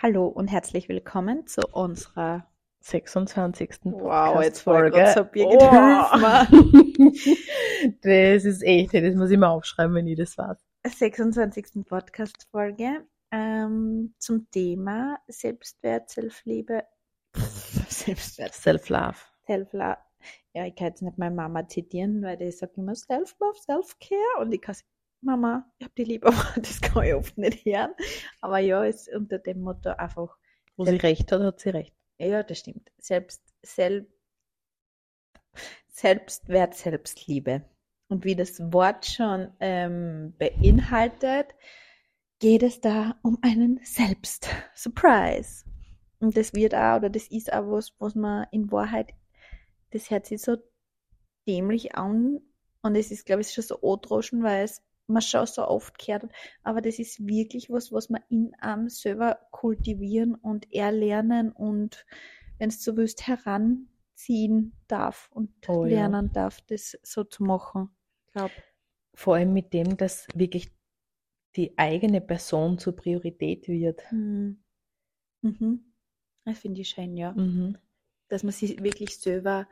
Hallo und herzlich willkommen zu unserer 26. Wow, jetzt Folge. So oh. das ist echt, das muss ich mal aufschreiben, wenn ich das weiß. 26. Podcast-Folge ähm, zum Thema Selbstwert, Selbstliebe, Selbstwert, Self-Love. Self-Love. Ja, ich kann jetzt nicht meine Mama zitieren, weil die sagt immer Self-Love, Self-Care und ich kann Mama, ich hab die lieb, aber das kann ich oft nicht hören. Aber ja, ist unter dem Motto einfach. Wo sie recht hat, hat sie recht. Ja, das stimmt. Selbst, Sel Selbstwert, Selbstliebe. Und wie das Wort schon ähm, beinhaltet, geht es da um einen Selbst. Surprise. Und das wird auch, oder das ist auch was, was man in Wahrheit, das hört sich so dämlich an. Und es ist, glaube ich, schon so odroschen, weil es man schon so oft gehört hat. Aber das ist wirklich was, was man in einem selber kultivieren und erlernen und, wenn es so willst, heranziehen darf und Oh ja. lernen darf, das so zu machen. Ich glaube. Vor allem mit dem, dass wirklich die eigene Person zur Priorität wird. Mhm. Mhm. Das finde ich schön, ja. Mhm. Dass man sich wirklich selber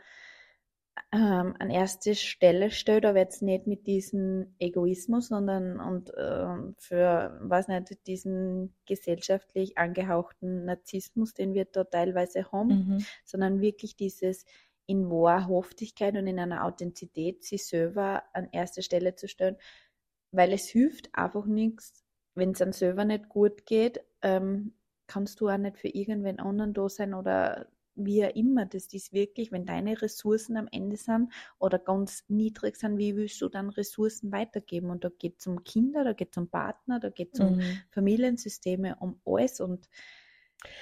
ähm, an erste Stelle stellt, aber jetzt nicht mit diesem Egoismus, sondern und ähm, für, weiß nicht, diesen gesellschaftlich angehauchten Narzissmus, den wir da teilweise haben, Mhm. sondern wirklich dieses in Wahrhaftigkeit und in einer Authentizität sich selber an erste Stelle zu stellen, weil es hilft einfach nichts, wenn es einem selber nicht gut geht, ähm, kannst du auch nicht für irgendwen anderen da sein oder wie auch immer. Das ist wirklich, wenn deine Ressourcen am Ende sind oder ganz niedrig sind, wie willst du dann Ressourcen weitergeben? Und da geht es um Kinder, da geht es um Partner, da geht es um Mhm. Familiensysteme, um alles und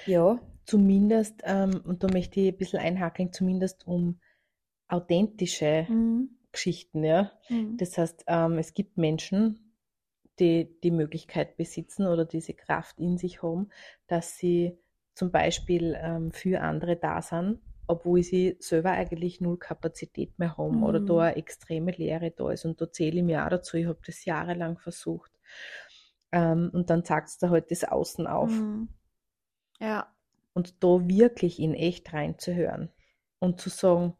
ja. Zumindest, ähm, und da möchte ich ein bisschen einhakeln, zumindest um authentische Mhm. Geschichten, ja. Mhm. Das heißt, ähm, es gibt Menschen, die die Möglichkeit besitzen oder diese Kraft in sich haben, dass sie zum Beispiel ähm, für andere da sind, obwohl sie selber eigentlich null Kapazität mehr haben oder Mhm. da eine extreme Leere da ist. Und da zähle ich mir auch dazu, ich habe das jahrelang versucht. Ähm, und dann zeigt es da halt das Außen auf. Mhm. Ja. Und da wirklich in echt reinzuhören und zu sagen,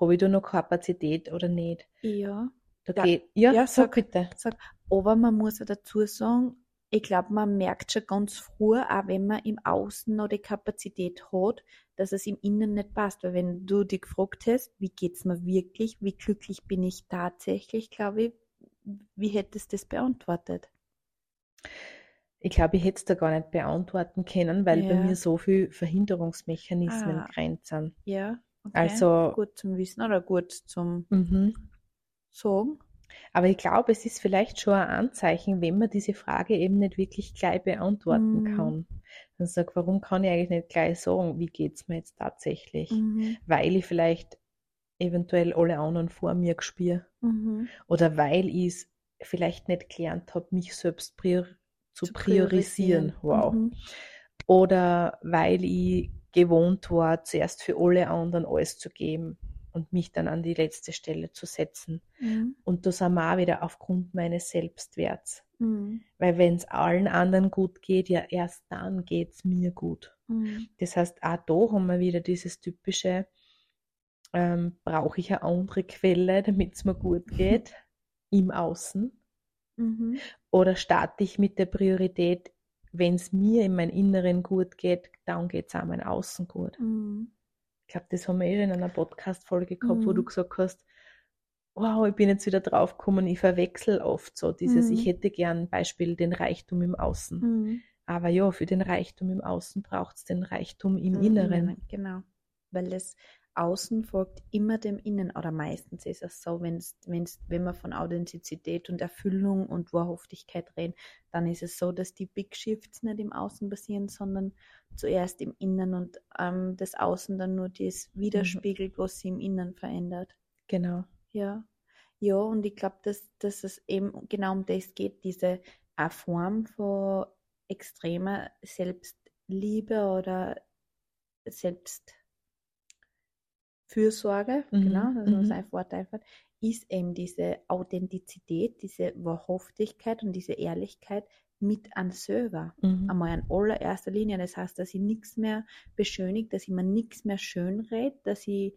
habe ich da noch Kapazität oder nicht? Ja. Da Ja, geht, ja, ja, sag sag. bitte. Sag, aber man muss ja dazu sagen, ich glaube, man merkt schon ganz früh, auch wenn man im Außen noch die Kapazität hat, dass es im Innen nicht passt. Weil wenn du dich gefragt hast, wie geht's mir wirklich, wie glücklich bin ich tatsächlich, glaube ich, wie hättest du das beantwortet? Ich glaube, ich hätte es da gar nicht beantworten können, weil bei Ja. mir so viel Verhinderungsmechanismen Ah. grenzt sind. Ja, okay. Also, gut zum Wissen oder gut zum mhm. Sagen. Aber ich glaube, es ist vielleicht schon ein Anzeichen, wenn man diese Frage eben nicht wirklich gleich beantworten Mhm. kann. Dann sag, warum kann ich eigentlich nicht gleich sagen, wie geht's mir jetzt tatsächlich? Mhm. Weil ich vielleicht eventuell alle anderen vor mir gespüre. Mhm. Oder weil ich es vielleicht nicht gelernt habe, mich selbst prior zu, Zu priorisieren. Wow. Mhm. Oder weil ich gewohnt war, zuerst für alle anderen alles zu geben und mich dann an die letzte Stelle zu setzen. Mhm. Und das sind wir auch wieder aufgrund meines Selbstwerts. Mhm. Weil wenn es allen anderen gut geht, ja erst dann geht es mir gut. Mhm. Das heißt, auch da haben wir wieder dieses typische, ähm, brauche ich eine andere Quelle, damit es mir gut geht, im Außen. Mhm. Oder starte ich mit der Priorität, wenn es mir in meinem Inneren gut geht, dann geht es auch mein Außen gut. Ich glaube, das haben wir eh in einer Podcast-Folge gehabt, wo Mhm. du gesagt hast, wow, ich bin jetzt wieder drauf gekommen, ich verwechsel oft so dieses, Mhm. ich hätte gern Beispiel den Reichtum im Außen. Mhm. Aber ja, für den Reichtum im Außen braucht es den Reichtum im Im Inneren. Genau. Weil das Außen folgt immer dem Innen oder meistens ist es so, wenn's, wenn's, wenn wir von Authentizität und Erfüllung und Wahrhaftigkeit reden, dann ist es so, dass die Big Shifts nicht im Außen passieren, sondern zuerst im Innen und ähm, das Außen dann nur das widerspiegelt, was sich im Innen verändert. Genau. Ja. Ja, und ich glaube, dass, dass es eben genau um das geht, diese eine Form von extremer Selbstliebe oder Selbstfürsorge, Mhm, genau, mhm. sein Wort einfällt, ist eben diese Authentizität, diese Wahrhaftigkeit und diese Ehrlichkeit, mit an selber. Mhm. Einmal in allererster Linie. Das heißt, dass ich nichts mehr beschönigt, dass ich mir nichts mehr schönred, dass ich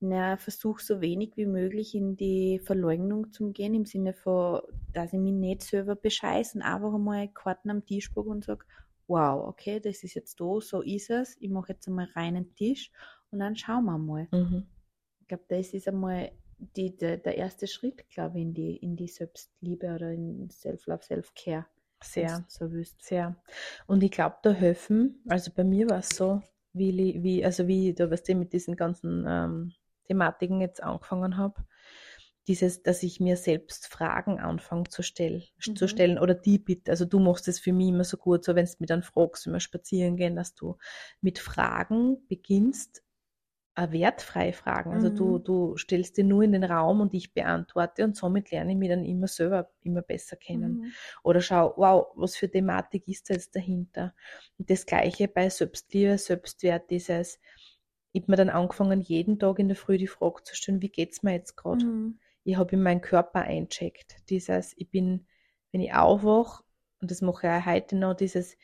na, versuche so wenig wie möglich in die Verleugnung zu gehen, im Sinne von, dass ich mich nicht selber bescheiße und einfach einmal Karten am Tisch und sage, wow, okay, das ist jetzt da, so ist es, ich mache jetzt einmal reinen Tisch und dann schauen wir mal. Mhm. Ich glaube, das ist einmal die, der, der erste Schritt, glaube ich, in die, in die Selbstliebe oder in Self-Love, Self-Care. Sehr. So willst. Sehr. Und ich glaube, da helfen, also bei mir war es so, wie, wie, also wie da weißt du, mit diesen ganzen ähm, Thematiken jetzt angefangen habe, dieses, dass ich mir selbst Fragen anfange zu, stell, zu Mhm. stellen oder die bitte, also du machst es für mich immer so gut, so wenn du mich dann fragst, wenn wir spazieren gehen, dass du mit Fragen beginnst, äh, wertfreie Fragen. Also du, Mhm. du stellst dir nur in den Raum und ich beantworte und somit lerne ich mich dann immer selber immer besser kennen. Mhm. Oder schau, wow, was für Thematik ist da jetzt dahinter? Und das Gleiche bei Selbstliebe, Selbstwert, dieses, ich habe mir dann angefangen, jeden Tag in der Früh die Frage zu stellen, wie geht's mir jetzt gerade? Mhm. Ich habe in meinen Körper eincheckt. Dieses, ich bin, wenn ich aufwache, und das mache ich auch heute noch, dieses,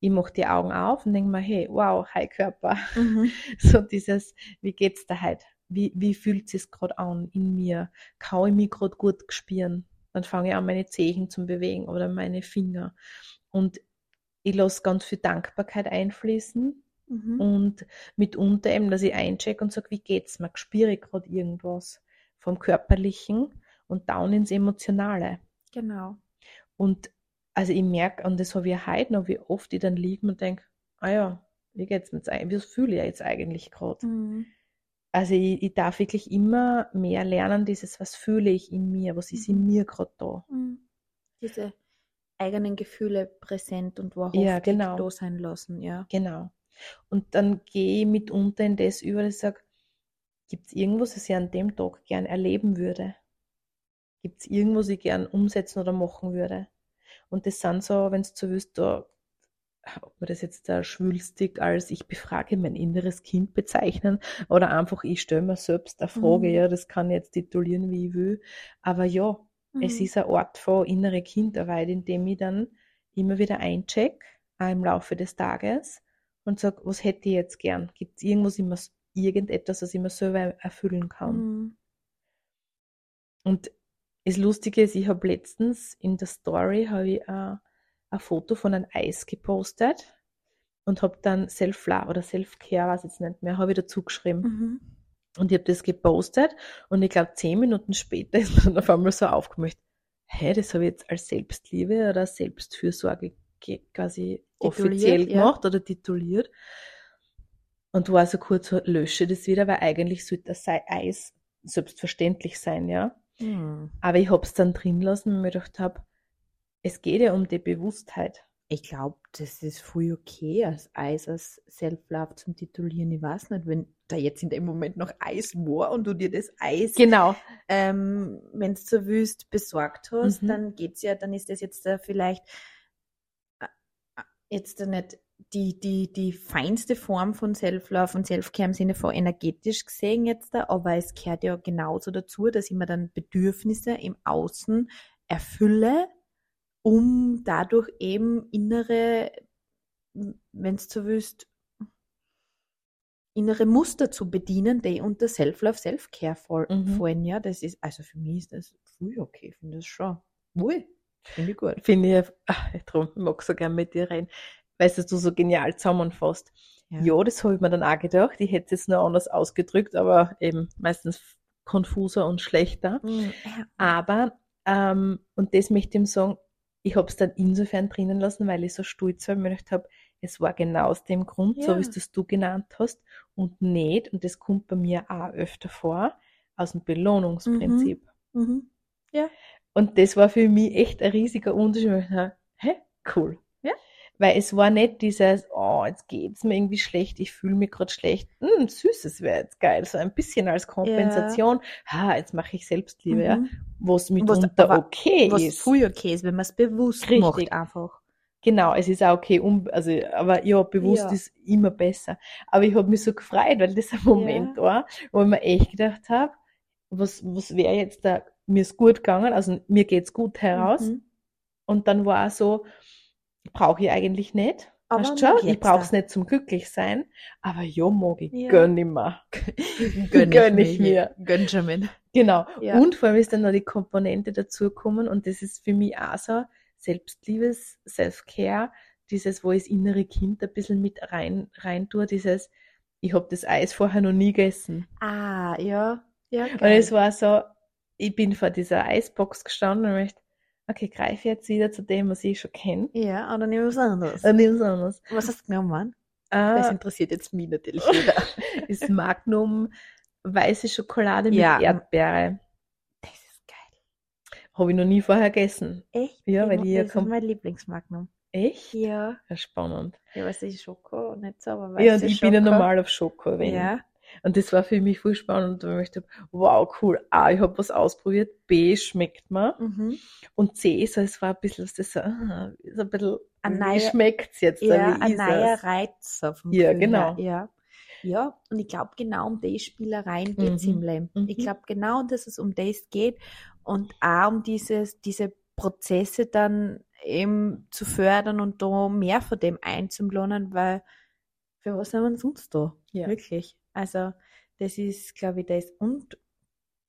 ich mache die Augen auf und denke mir, hey, wow, hi Körper. Mhm. So dieses, wie geht's da heute? Wie, wie fühlt es gerade an in mir? Kann ich mich gerade gut spüren? Dann fange ich an, meine Zehen zu bewegen oder meine Finger. Und ich lasse ganz viel Dankbarkeit einfließen Mhm. und mitunter eben, dass ich eincheck und sage, wie geht's mir? Spüre ich gerade irgendwas vom Körperlichen und down ins Emotionale. Genau. Und also ich merke, und das habe ich heute noch, wie oft ich dann liege und denke, ah ja, wie geht's mir jetzt eigentlich? Was fühle ich jetzt eigentlich gerade? Mhm. Also ich, ich darf wirklich immer mehr lernen, dieses, was fühle ich in mir, was ist in Mhm. mir gerade da. Mhm. Diese eigenen Gefühle präsent und wahrhaftig Ja, genau. da sein lassen, ja. Genau. Und dann gehe ich mitunter in das über, dass ich sage, gibt es irgendwas, was ich an dem Tag gern erleben würde? Gibt es irgendwas, was ich gern umsetzen oder machen würde? Und das sind so, wenn du so willst, da, ob man das jetzt da schwülstig als ich befrage mein inneres Kind bezeichnen oder einfach ich stelle mir selbst eine Frage, Mhm. ja, das kann ich jetzt titulieren, wie ich will. Aber ja, es Mhm. ist ein Ort von innere Kindarbeit, in dem ich dann immer wieder eincheck, auch im Laufe des Tages und sage, was hätte ich jetzt gern? Gibt es irgendwas, immer, irgendetwas, was ich mir selber erfüllen kann? Mhm. Und das Lustige ist, ich habe letztens in der Story habe ich äh, ein Foto von einem Eis gepostet und habe dann Self-Love oder Self-Care, weiß ich jetzt nicht mehr, habe ich dazu geschrieben. Mhm. Und ich habe das gepostet und ich glaube, zehn Minuten später ist mir dann auf einmal so aufgemacht, hä, das habe ich jetzt als Selbstliebe oder Selbstfürsorge ge- quasi Tituliert, offiziell ja. gemacht oder tituliert. Und war so kurz lösche das wieder, weil eigentlich sollte das Eis selbstverständlich sein, ja. Mhm. Aber ich habe es dann drin lassen, weil ich mir gedacht habe, es geht ja um die Bewusstheit. Ich glaube, das ist voll okay, als Eis als Self-Love zum Titulieren. Ich weiß nicht, wenn da jetzt in dem Moment noch Eis war und du dir das Eis, Genau. ähm, wenn du so willst, besorgt hast, Mhm. dann geht's ja, dann ist das jetzt da vielleicht äh, äh, jetzt da nicht die, die, die feinste Form von Self-Love und Self-Care im Sinne von energetisch gesehen jetzt da, aber es gehört ja genauso dazu, dass ich mir dann Bedürfnisse im Außen erfülle, um dadurch eben innere, wenn du so willst, innere Muster zu bedienen, die unter Self-Love, Self-Care Mhm. fallen. Ja, das ist, also für mich ist das voll okay, ich finde das schon. Wohl, finde ich gut. Finde ich, ach, ich mag so gern mit dir reden, weil es du so genial zusammenfasst. Ja. Ja, das habe ich mir dann auch gedacht. Ich hätte es nur anders ausgedrückt, aber eben meistens konfuser und schlechter. Mhm, ja. Aber, ähm, und das möchte ich ihm sagen, ich habe es dann insofern drinnen lassen, weil ich so stolz mir gedacht habe, es war genau aus dem Grund, so Ja. wie es das du genannt hast, und nicht, und das kommt bei mir auch öfter vor, aus dem Belohnungsprinzip. Mhm. Und das war für mich echt ein riesiger Unterschied. Ich dachte, hä, cool. Ja. Weil es war nicht dieses, oh, jetzt geht's mir irgendwie schlecht, ich fühle mich gerade schlecht. Hm, süßes wäre jetzt geil. So ein bisschen als Kompensation. Ha, jetzt mache ich Selbstliebe, ja. Mhm. Was mitunter aber- okay Was ist. voll okay ist, wenn man es bewusst Richtig. macht einfach. Genau, es ist auch okay, um, also, aber ja, bewusst Ja. ist immer besser. Aber ich habe mich so gefreut, weil das ein Moment war, wo ich mir echt gedacht habe, was, was wäre jetzt da, mir ist gut gegangen, also mir geht's gut heraus. Mhm. Und dann war so, brauche ich eigentlich nicht. Aber Weißt schon, ich brauche es nicht zum Glücklichsein, aber ja, mag ich, Ja. gönn ich mir. Gönn, Gönn ich mir. Gönn schon mir. Genau. Ja. Und vor allem ist dann noch die Komponente dazugekommen und das ist für mich auch so Selbstliebes, Self-Care, dieses, wo ich das innere Kind ein bisschen mit rein, rein tue, dieses, ich habe das Eis vorher noch nie gegessen. Ah, ja. Ja, Und geil. es war so, ich bin vor dieser Eisbox gestanden und möchte, okay, greife jetzt wieder zu dem, was ich schon kenne. Ja, oder nehmen wir was anderes. Und nimm was anderes. Was hast du genommen? Das Äh, interessiert jetzt mich natürlich wieder. ist Magnum weiße Schokolade mit Ja. Erdbeere. Das ist geil. Habe ich noch nie vorher gegessen. Echt? Ja, weil die ja das ist kommt- mein Lieblingsmagnum. Echt? Ja. Ja, spannend. Ja, weiß ich, Schoko, nicht so, aber Ja, und ich bin ja Schoko. normal auf Schoko. Wenn. Ja. Und das war für mich voll spannend, weil ich dachte, wow, cool. A, ich habe was ausprobiert. B, schmeckt mir. Mhm. Und C, so, es war ein bisschen, was das so, ah, so ein bisschen, Ein wie neuer- schmeckt's jetzt? Ja, ein neuer es? Reiz. so vom Ja, Gefühl genau. Ja. ja, und ich glaube, genau um die Spielereien geht es Mhm. im Leben. Mhm. Ich glaube genau, dass es um das geht und auch um dieses, diese Prozesse dann eben zu fördern und da mehr von dem einzuplanen, weil für was sind wir sonst da? Ja. Wirklich. Also, das ist, glaube ich, das. Und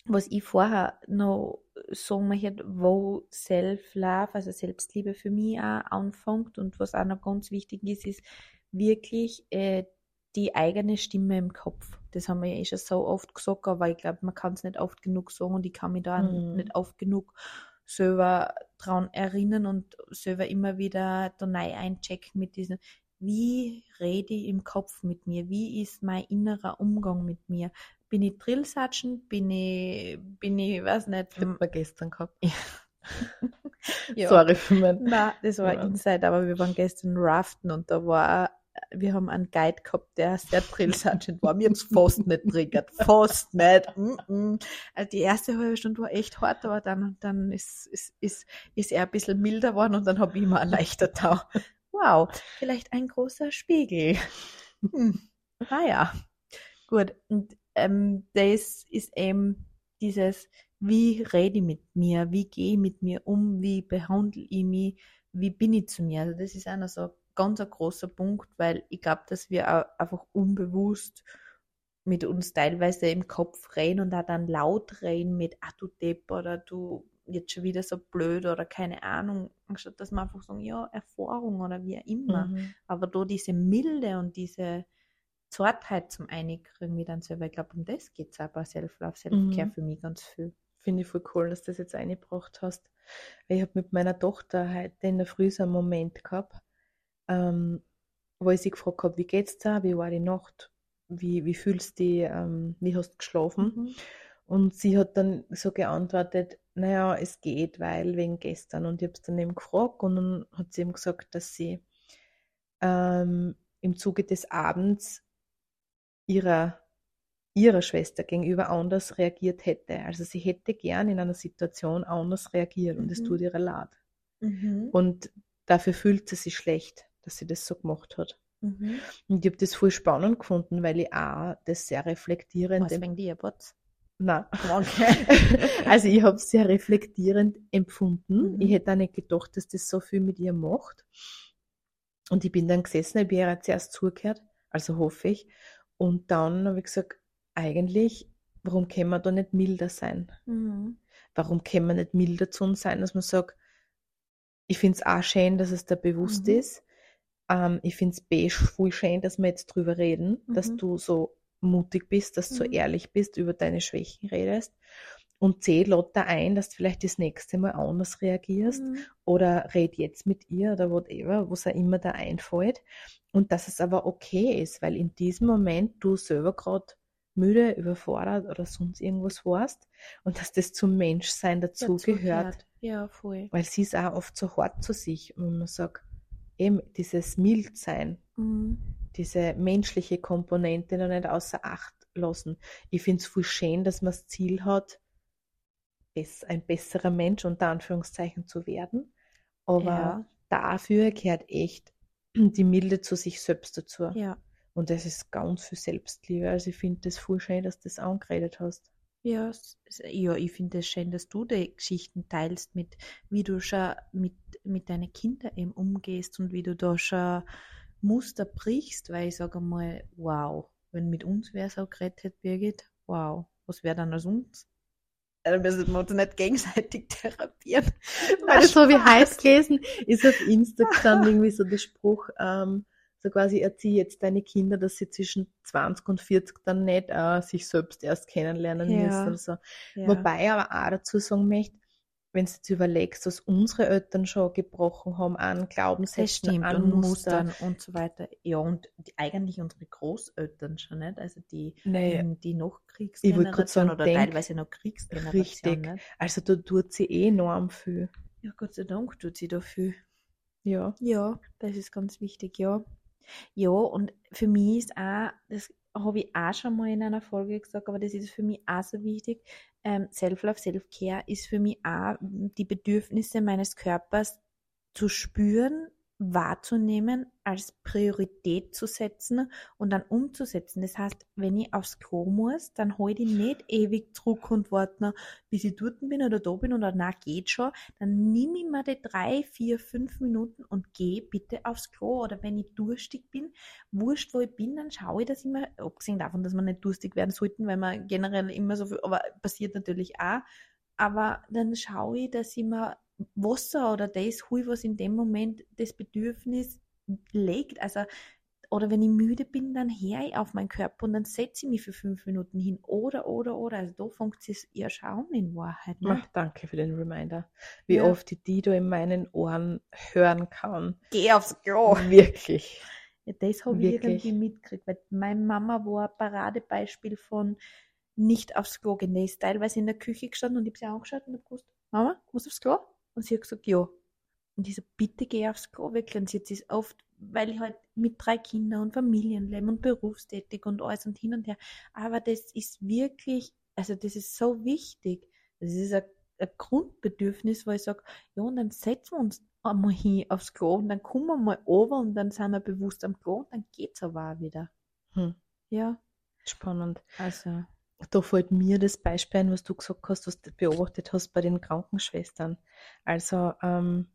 was ich vorher noch sagen möchte, wo Self-Love, also Selbstliebe für mich auch anfängt und was auch noch ganz wichtig ist, ist wirklich äh, die eigene Stimme im Kopf. Das haben wir ja eh schon so oft gesagt, aber ich glaube, man kann es nicht oft genug sagen und ich kann mich da Mhm. nicht oft genug selber dran erinnern und selber immer wieder da neu einchecken mit diesen, wie rede ich im Kopf mit mir? Wie ist mein innerer Umgang mit mir? Bin ich Drillsatschen? Bin ich, bin ich, weiß nicht, Das man gestern gehabt. ja. Sorry für mein. Nein, das war Ja. Inside, aber wir waren gestern raften und da war, wir haben einen Guide gehabt, der sehr Drill Sergeant war. Mir hat's fast nicht triggert. Fast nicht. Mm -mm. Also die erste halbe Stunde war echt hart, aber dann, dann ist, ist, ist, ist er ein bisschen milder geworden und dann habe ich immer erleichtert da. Wow, vielleicht ein großer Spiegel. Hm. Ah ja. Gut. Und ähm, das ist eben dieses, wie rede ich mit mir, wie gehe ich mit mir um, wie behandle ich mich, wie bin ich zu mir. Also das ist einer so ein ganz ein großer Punkt, weil ich glaube, dass wir auch einfach unbewusst mit uns teilweise im Kopf reden und auch dann laut reden mit, ah du Depp oder du jetzt schon wieder so blöd oder keine Ahnung, anstatt dass wir einfach sagen, ja, Erfahrung oder wie auch immer. Mhm. Aber da diese Milde und diese Zartheit zum Einkriegen mit dann selber, ich glaube, um das geht es auch bei Self-Love, Self-Care Mhm. für mich ganz viel. Finde ich voll cool, dass du das jetzt eingebracht hast. Ich habe mit meiner Tochter heute in der Früh so einen Moment gehabt, ähm, wo ich sie gefragt habe, wie geht's dir, wie war die Nacht, wie, wie fühlst du dich, ähm, wie hast du geschlafen? Mhm. Und sie hat dann so geantwortet, naja, es geht, weil wegen gestern. Und ich habe es dann eben gefragt und dann hat sie eben gesagt, dass sie ähm, im Zuge des Abends ihrer, ihrer Schwester gegenüber anders reagiert hätte. Also sie hätte gern in einer Situation anders reagiert und es Mhm. tut ihr leid. Mhm. Und dafür fühlt sie sich schlecht, dass sie das so gemacht hat. Mhm. Und ich habe das voll spannend gefunden, weil ich auch das sehr reflektierend Was wegen dir, Bots? Nein. Okay. Also ich habe es sehr reflektierend empfunden. Mhm. Ich hätte auch nicht gedacht, dass das so viel mit ihr macht. Und ich bin dann gesessen, ich bin ihr zuerst zugehört, also hoffe ich. Und dann habe ich gesagt, eigentlich, warum können wir da nicht milder sein? Mhm. Warum können wir nicht milder zu uns sein, dass man sagt, ich finde es auch schön, dass es da bewusst Mhm. ist. Ähm, ich finde es voll schön, dass wir jetzt drüber reden, dass Mhm. du so mutig bist, dass du Mhm. ehrlich bist, über deine Schwächen redest. Und lad da ein, dass du vielleicht das nächste Mal anders reagierst Mhm. oder red jetzt mit ihr oder whatever, was auch immer da einfällt. Und dass es aber okay ist, weil in diesem Moment du selber gerade müde, überfordert oder sonst irgendwas warst und dass das zum Menschsein dazugehört, Ja, voll. weil sie ist auch oft so hart zu sich und man sagt, eben dieses Mildsein, Mhm. Diese menschliche Komponente noch nicht außer Acht lassen. Ich finde es voll schön, dass man das Ziel hat, ein besserer Mensch unter Anführungszeichen zu werden. Aber Ja. dafür gehört echt die Milde zu sich selbst dazu. Ja. Und das ist ganz viel Selbstliebe. Also ich finde das voll schön, dass du das angeredet hast. Ja, ja, ich finde es schön, dass du die Geschichten teilst, mit wie du schon mit, mit deinen Kindern eben umgehst und wie du da schon Muster brichst, weil ich sage mal, wow, wenn mit uns wer so geredet hätte, Birgit, wow, was wäre dann aus uns? Dann müssen wir uns nicht gegenseitig therapieren. Weil ich Spaß. heute gelesen, ist auf Insta gestanden irgendwie so der Spruch, ähm, so quasi erziehe jetzt deine Kinder, dass sie zwischen 20 und 40 dann nicht äh, sich selbst erst kennenlernen Ja. müssen oder so. Ja. Wobei ich aber auch dazu sagen möchte, wenn du jetzt überlegst, was unsere Eltern schon gebrochen haben an Glaubenssätzen, an und Mustern. Mustern und so weiter. Ja, und die, eigentlich unsere Großeltern schon nicht, also die, Nee, die, die noch Kriegsgeneration oder denk- teilweise noch Kriegsgeneration. Richtig. Nicht? also da tut sie eh enorm viel. Ja, Gott sei Dank tut sie dafür. Ja. Ja, das ist ganz wichtig, ja. Ja, und für mich ist auch, das habe ich auch schon mal in einer Folge gesagt, aber das ist für mich auch so wichtig. Ähm, Self-Love, Self-Care ist für mich auch die Bedürfnisse meines Körpers zu spüren, wahrzunehmen, als Priorität zu setzen und dann umzusetzen. Das heißt, wenn ich aufs Klo muss, dann hol ich nicht ewig zurück und warte bis ich dort bin oder da bin oder na geht schon, dann nimm ich mir die drei, vier, fünf Minuten und geh bitte aufs Klo. Oder wenn ich durstig bin, wurscht, wo ich bin, dann schaue ich, dass ich mir, abgesehen davon, dass wir nicht durstig werden sollten, weil man generell immer so viel, aber passiert natürlich auch, aber dann schaue ich, dass ich mir Wasser oder das hol, was in dem Moment das Bedürfnis legt. Also, oder wenn ich müde bin, dann höre ich auf meinen Körper und dann setze ich mich für fünf Minuten hin. Oder, oder, oder. Also da fängt es ja schon an in Wahrheit. Ne? Ach, danke für den Reminder. Wie Ja. oft ich die da in meinen Ohren hören kann. Geh aufs Klo. Wirklich. Ja, das habe ich irgendwie mitgekriegt, weil meine Mama war ein Paradebeispiel von nicht aufs Klo gehen. Die ist teilweise in der Küche gestanden und ich habe sie angeschaut und habe gewusst, Mama, musst du aufs Klo? Und sie hat gesagt, ja. Und ich so, bitte geh aufs Klo wirklich. Und sie hat sich oft, weil ich halt mit drei Kindern und Familienleben und berufstätig und alles und hin und her. Aber das ist wirklich, also das ist so wichtig. Das ist ein, ein Grundbedürfnis, wo ich sage, ja, und dann setzen wir uns einmal hin aufs Klo und dann kommen wir mal over und dann sind wir bewusst am Klo und dann geht's aber auch wieder. Hm. Ja, Spannend. also. Da fällt mir das Beispiel ein, was du gesagt hast, was du beobachtet hast bei den Krankenschwestern. Also, ähm,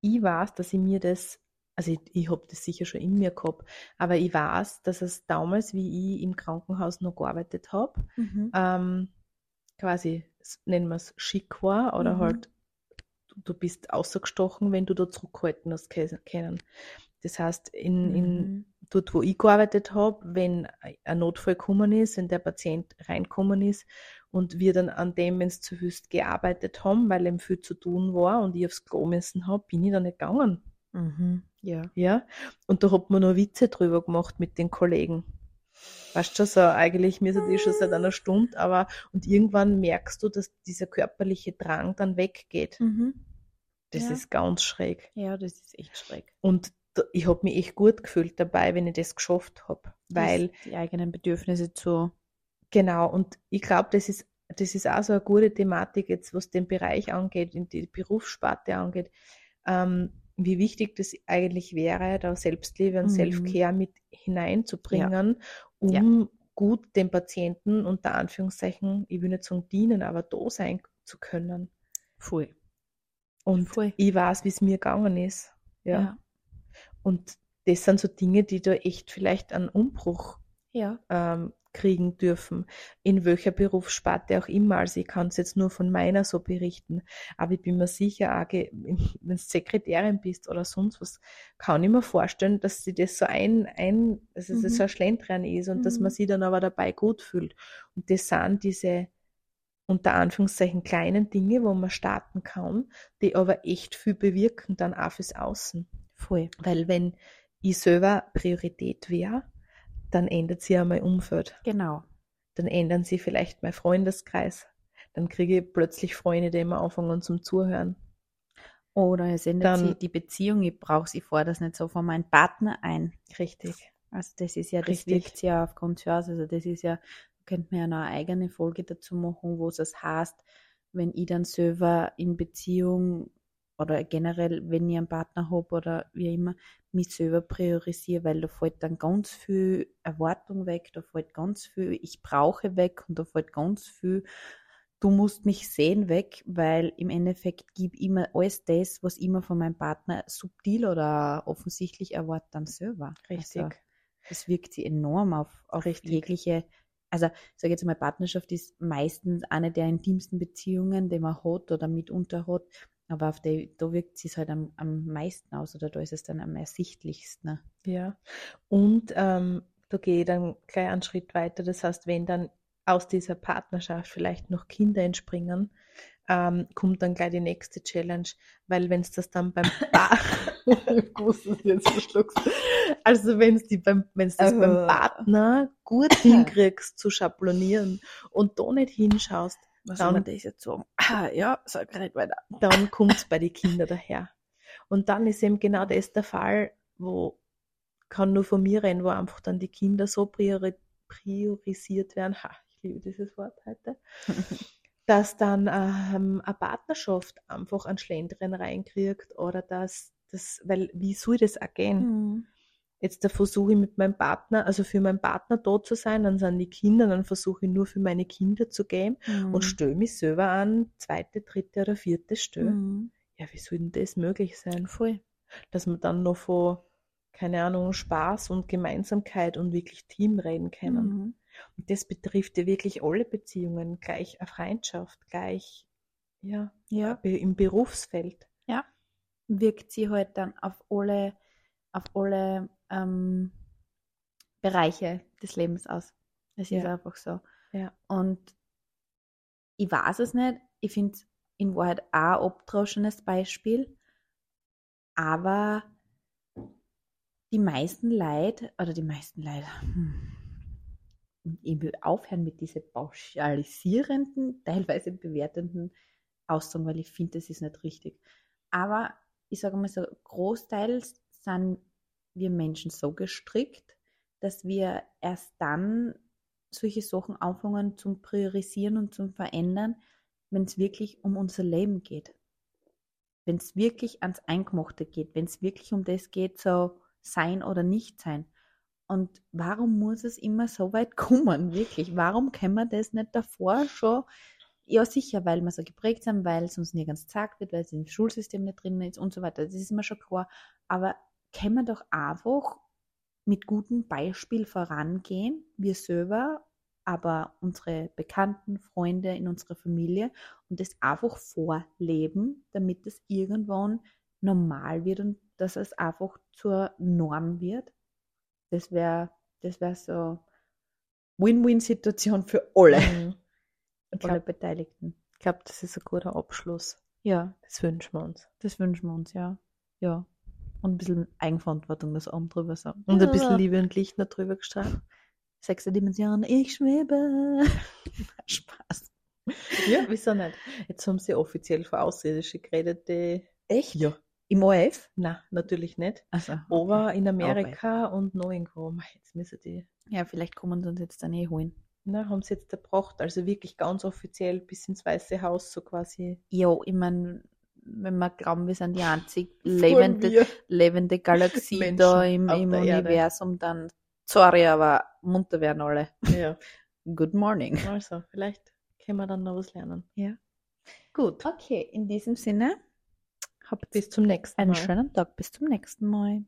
ich weiß, dass ich mir das, also ich, ich habe das sicher schon in mir gehabt, aber ich weiß, dass es damals, wie ich im Krankenhaus noch gearbeitet habe, Mhm. ähm, quasi, nennen wir es schick war oder Mhm. halt du, bist ausgestochen, wenn du da zurückhalten hast können. Das heißt, in, in Mhm. Dort, wo ich gearbeitet habe, wenn ein Notfall gekommen ist, wenn der Patient reinkommen ist und wir dann an dem, wenn es zu wüst gearbeitet haben, weil ihm viel zu tun war und ich aufs Klo müssen habe, bin ich da nicht gegangen. Mhm. Ja. Ja, und da hat man noch Witze drüber gemacht mit den Kollegen. Weißt du, so eigentlich, wir sind eh schon seit einer Stunde, aber und irgendwann merkst du, dass dieser körperliche Drang dann weggeht. Mhm. Das Ja. ist ganz schräg. Ja, das ist echt schräg. Und ich habe mich echt gut gefühlt dabei, wenn ich das geschafft habe. Weil, die eigenen Bedürfnisse zu. genau, und ich glaube, das ist, das ist auch so eine gute Thematik jetzt, was den Bereich angeht, in die Berufssparte angeht, ähm, wie wichtig das eigentlich wäre, da Selbstliebe und Mhm. Self-Care mit hineinzubringen, um Ja. gut dem Patienten unter Anführungszeichen, ich will nicht sagen dienen, aber da sein zu können. Voll. Und Voll. ich weiß, wie es mir gegangen ist. Ja. Und das sind so Dinge, die da echt vielleicht einen Umbruch Ja. ähm, kriegen dürfen, in welcher Berufssparte auch immer. Also ich kann es jetzt nur von meiner so berichten, aber ich bin mir sicher, auch, wenn du Sekretärin bist oder sonst was, kann ich mir vorstellen, dass sie das so ein, ein dass es Mhm. so ein Schlendrian ist und dass man Mhm. sich dann aber dabei gut fühlt. Und das sind diese unter Anführungszeichen kleinen Dinge, wo man starten kann, die aber echt viel bewirken dann auch fürs Außen. Voll. Weil wenn ich selber Priorität wäre, dann ändert sich ja mein Umfeld. Genau. Dann ändern sie vielleicht mein Freundeskreis. Dann kriege ich plötzlich Freunde, die immer anfangen zum Zuhören. Oder es ändert Dann- sich die Beziehung, ich brauche sie vor das nicht so von meinem Partner ein. Richtig. Also das ist ja, das Richtig. wirkt ja auf ganz aus. Also das ist ja, könnte man ja noch eine eigene Folge dazu machen, wo es das heißt, wenn ich dann selber in Beziehung oder generell, wenn ich einen Partner habe oder wie immer, mich selber priorisiere, weil da fällt dann ganz viel Erwartung weg, da fällt ganz viel Ich brauche weg und da fällt ganz viel Du musst mich sehen weg, weil im Endeffekt gebe ich immer alles das, was ich immer von meinem Partner subtil oder offensichtlich erwartet, dann selber. Richtig. Also, das wirkt sie enorm auf, auf Richtig. jegliche, also ich sage jetzt mal, Partnerschaft ist meistens eine der intimsten Beziehungen, die man hat oder mitunter hat, aber auf die, da wirkt sie es halt am, am meisten aus oder da ist es dann am ersichtlichsten. Ja. Und ähm, da gehe ich dann gleich einen Schritt weiter. Das heißt, wenn dann aus dieser Partnerschaft vielleicht noch Kinder entspringen, ähm, kommt dann gleich die nächste Challenge, weil wenn es das dann beim pa jetzt verschluckst. Also wenn es beim, wenn's das beim Oh. Partner gut hinkriegst zu schablonieren und da nicht hinschaust, Was Dann- soll man das jetzt sagen? Ah, ja, sag nicht weiter. dann kommt es bei den Kindern daher. Und dann ist eben genau das der Fall, wo kann nur von mir reden, wo einfach dann die Kinder so priori priorisiert werden. Ha, ich liebe dieses Wort heute. dass dann ähm, eine Partnerschaft einfach einen Schlendrian reinkriegt oder dass das, weil wie soll das auch gehen? Mhm. Jetzt versuche ich mit meinem Partner, also für meinen Partner da zu sein, dann sind die Kinder, dann versuche ich nur für meine Kinder zu gehen Mhm. und stelle mich selber an, zweite, dritte oder vierte Stelle. Mhm. Ja, wie soll denn das möglich sein? Voll. Dass man dann noch von, keine Ahnung, Spaß und Gemeinsamkeit und wirklich Team reden können. Mhm. Und das betrifft ja wirklich alle Beziehungen, gleich eine Freundschaft, gleich, ja, Ja. im Berufsfeld. wirkt sie halt dann auf alle, auf alle ähm, Bereiche des Lebens aus. Es ist Ja. einfach so. Ja. Und ich weiß es nicht. Ich finde es in Wahrheit auch ein abgedroschenes Beispiel. Aber die meisten Leute, oder die meisten Leute, hm, ich will aufhören mit diesen pauschalisierenden, teilweise bewertenden Aussagen, weil ich finde, das ist nicht richtig. Aber ich sage mal so, großteils sind wir Menschen so gestrickt, dass wir erst dann solche Sachen anfangen zum Priorisieren und zum Verändern, wenn es wirklich um unser Leben geht. Wenn es wirklich ans Eingemachte geht, wenn es wirklich um das geht, so sein oder nicht sein. Und warum muss es immer so weit kommen, wirklich? Warum kann man das nicht davor schon ja, sicher, weil wir so geprägt sind, weil es uns nirgends gesagt wird, weil es im Schulsystem nicht drin ist und so weiter. Das ist mir schon klar. Aber können wir doch einfach mit gutem Beispiel vorangehen, wir selber, aber unsere Bekannten, Freunde in unserer Familie und das einfach vorleben, damit es irgendwann normal wird und dass es einfach zur Norm wird. Das wäre das wär so Win-Win-Situation für alle, Mhm. Ich alle glaube, Beteiligten. glaub, das ist ein guter Abschluss. Ja, Das wünschen wir uns. das wünschen wir uns, ja. Ja. Und ein bisschen Eigenverantwortung, das oben drüber so. Und ein bisschen Liebe und Licht noch drüber gestrahlt. Sechste Dimension, ich schwebe. Spaß. Ja, wieso nicht? Jetzt haben sie offiziell für Außerirdische geredet, die. Echt? Ja. Im ORF? Na, natürlich nicht. Also, Aber in Amerika und noch irgendwo. Jetzt müssen die. Ja, vielleicht kommen sie uns jetzt dann eh holen. Na, haben sie jetzt erbracht. Also wirklich ganz offiziell bis ins Weiße Haus, so quasi. Ja, ich meine, wenn wir glauben, wir sind die einzig lebende, lebende Galaxie Menschen da im, im. Universum, dann sorry, aber munter werden alle. Ja. Good morning. Also, vielleicht können wir dann noch was lernen. Ja. Gut. Okay, in diesem Sinne, habt Bis zum nächsten einen Mal. schönen Tag. Bis zum nächsten Mal.